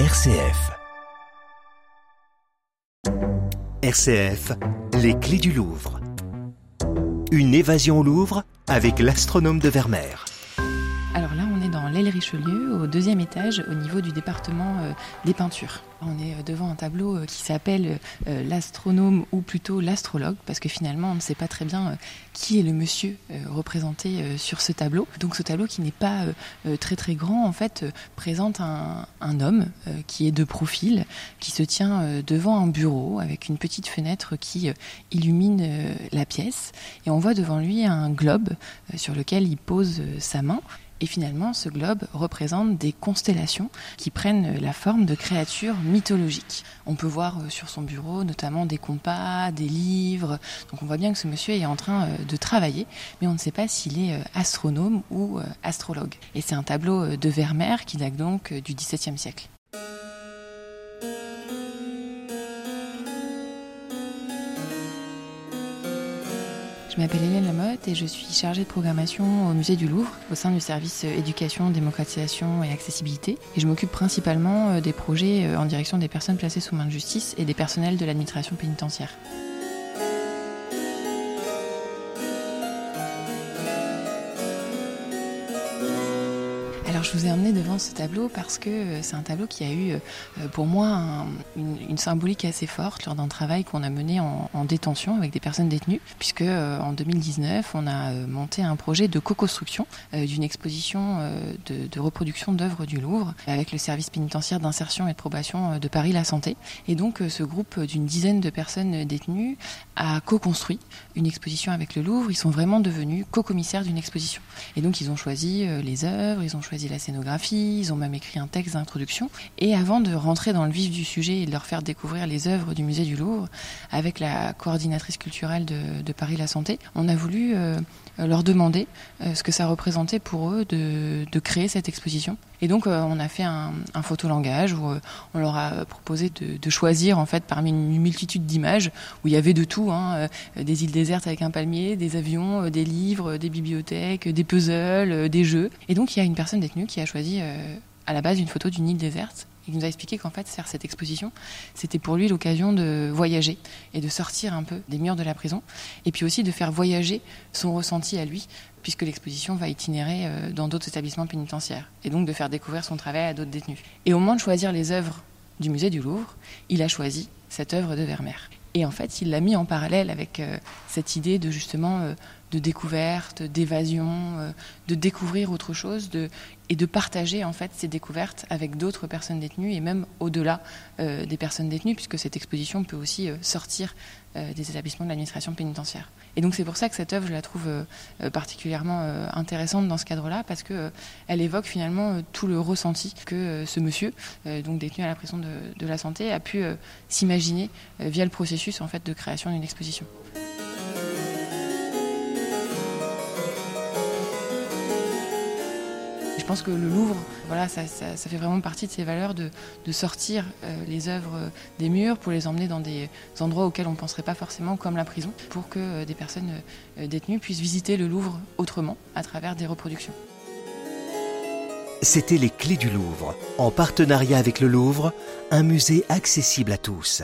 RCF. RCF, les clés du Louvre. Une évasion au Louvre avec l'astronome de Vermeer. Alors là, l'aile Richelieu, au deuxième étage, au niveau du département euh, des peintures. On est euh, devant un tableau euh, qui s'appelle l'astronome ou plutôt l'astrologue, parce que finalement, on ne sait pas très bien qui est le monsieur représenté sur ce tableau. Donc ce tableau qui n'est pas très très grand, en fait, présente un, un homme qui est de profil, qui se tient devant un bureau avec une petite fenêtre qui illumine la pièce. Et on voit devant lui un globe sur lequel il pose sa main. Et finalement, ce globe représente des constellations qui prennent la forme de créatures mythologiques. On peut voir euh, sur son bureau notamment des compas, des livres. Donc on voit bien que ce monsieur est en train euh, de travailler, mais on ne sait pas s'il est euh, astronome ou astrologue. Et c'est un tableau de Vermeer qui date donc du XVIIe siècle. Je m'appelle Hélène Lamotte et je suis chargée de programmation au musée du Louvre au sein du service éducation, démocratisation et accessibilité. Et je m'occupe principalement euh, des projets euh, en direction des personnes placées sous main de justice et des personnels de l'administration pénitentiaire. Alors je vous ai emmené devant ce tableau parce que euh, c'est un tableau qui a eu euh, pour moi une, symbolique assez forte lors d'un travail qu'on a mené en, détention avec des personnes détenues, puisque euh, en 2019 on a monté un projet de co-construction d'une exposition de, reproduction d'œuvres du Louvre avec le service pénitentiaire d'insertion et de probation de Paris La Santé. Et donc ce groupe d'une dizaine de personnes détenues a co-construit une exposition avec le Louvre. Ils sont vraiment devenus co-commissaires d'une exposition. Et donc ils ont choisi les œuvres, ils ont choisi la scénographie, ils ont même écrit un texte d'introduction. Et avant de rentrer dans le vif du sujet et de leur faire découvrir les œuvres du musée du Louvre, avec la coordinatrice culturelle de, Paris La Santé, on a voulu euh, leur demander euh, ce que ça représentait pour eux de, créer cette exposition. Et donc euh, on a fait un, un photolangage où on leur a proposé de, choisir en fait parmi une multitude d'images où il y avait de tout, hein, des îles désertes avec un palmier, des avions, des livres, des bibliothèques, des puzzles, des jeux. Et donc il y a une personne qui a choisi euh, à la base une photo d'une île déserte. Il nous a expliqué qu'en fait, faire cette exposition, c'était pour lui l'occasion de voyager et de sortir un peu des murs de la prison, et puis aussi de faire voyager son ressenti à lui, puisque l'exposition va itinérer euh, dans d'autres établissements pénitentiaires, et donc de faire découvrir son travail à d'autres détenus. Et au moment de choisir les œuvres du musée du Louvre, il a choisi cette œuvre de Vermeer. Et en fait, il l'a mis en parallèle avec euh, cette idée de justement de découverte, d'évasion, de découvrir autre chose, de et de partager en fait ces découvertes avec d'autres personnes détenues et même au-delà euh, des personnes détenues puisque cette exposition peut aussi euh, sortir euh, des établissements de l'administration pénitentiaire. Et donc c'est pour ça que cette œuvre je la trouve particulièrement intéressante dans ce cadre-là parce que elle évoque finalement tout le ressenti que ce monsieur donc détenu à la prison de, de la santé a pu s'imaginer via le processus en fait de création d'une exposition. Je pense que le Louvre, voilà, ça, fait vraiment partie de ses valeurs de, sortir euh, les œuvres des murs pour les emmener dans des endroits auxquels on ne penserait pas forcément, comme la prison, pour que euh, des personnes euh, détenues puissent visiter le Louvre autrement, à travers des reproductions. C'était les clés du Louvre, en partenariat avec le Louvre, un musée accessible à tous.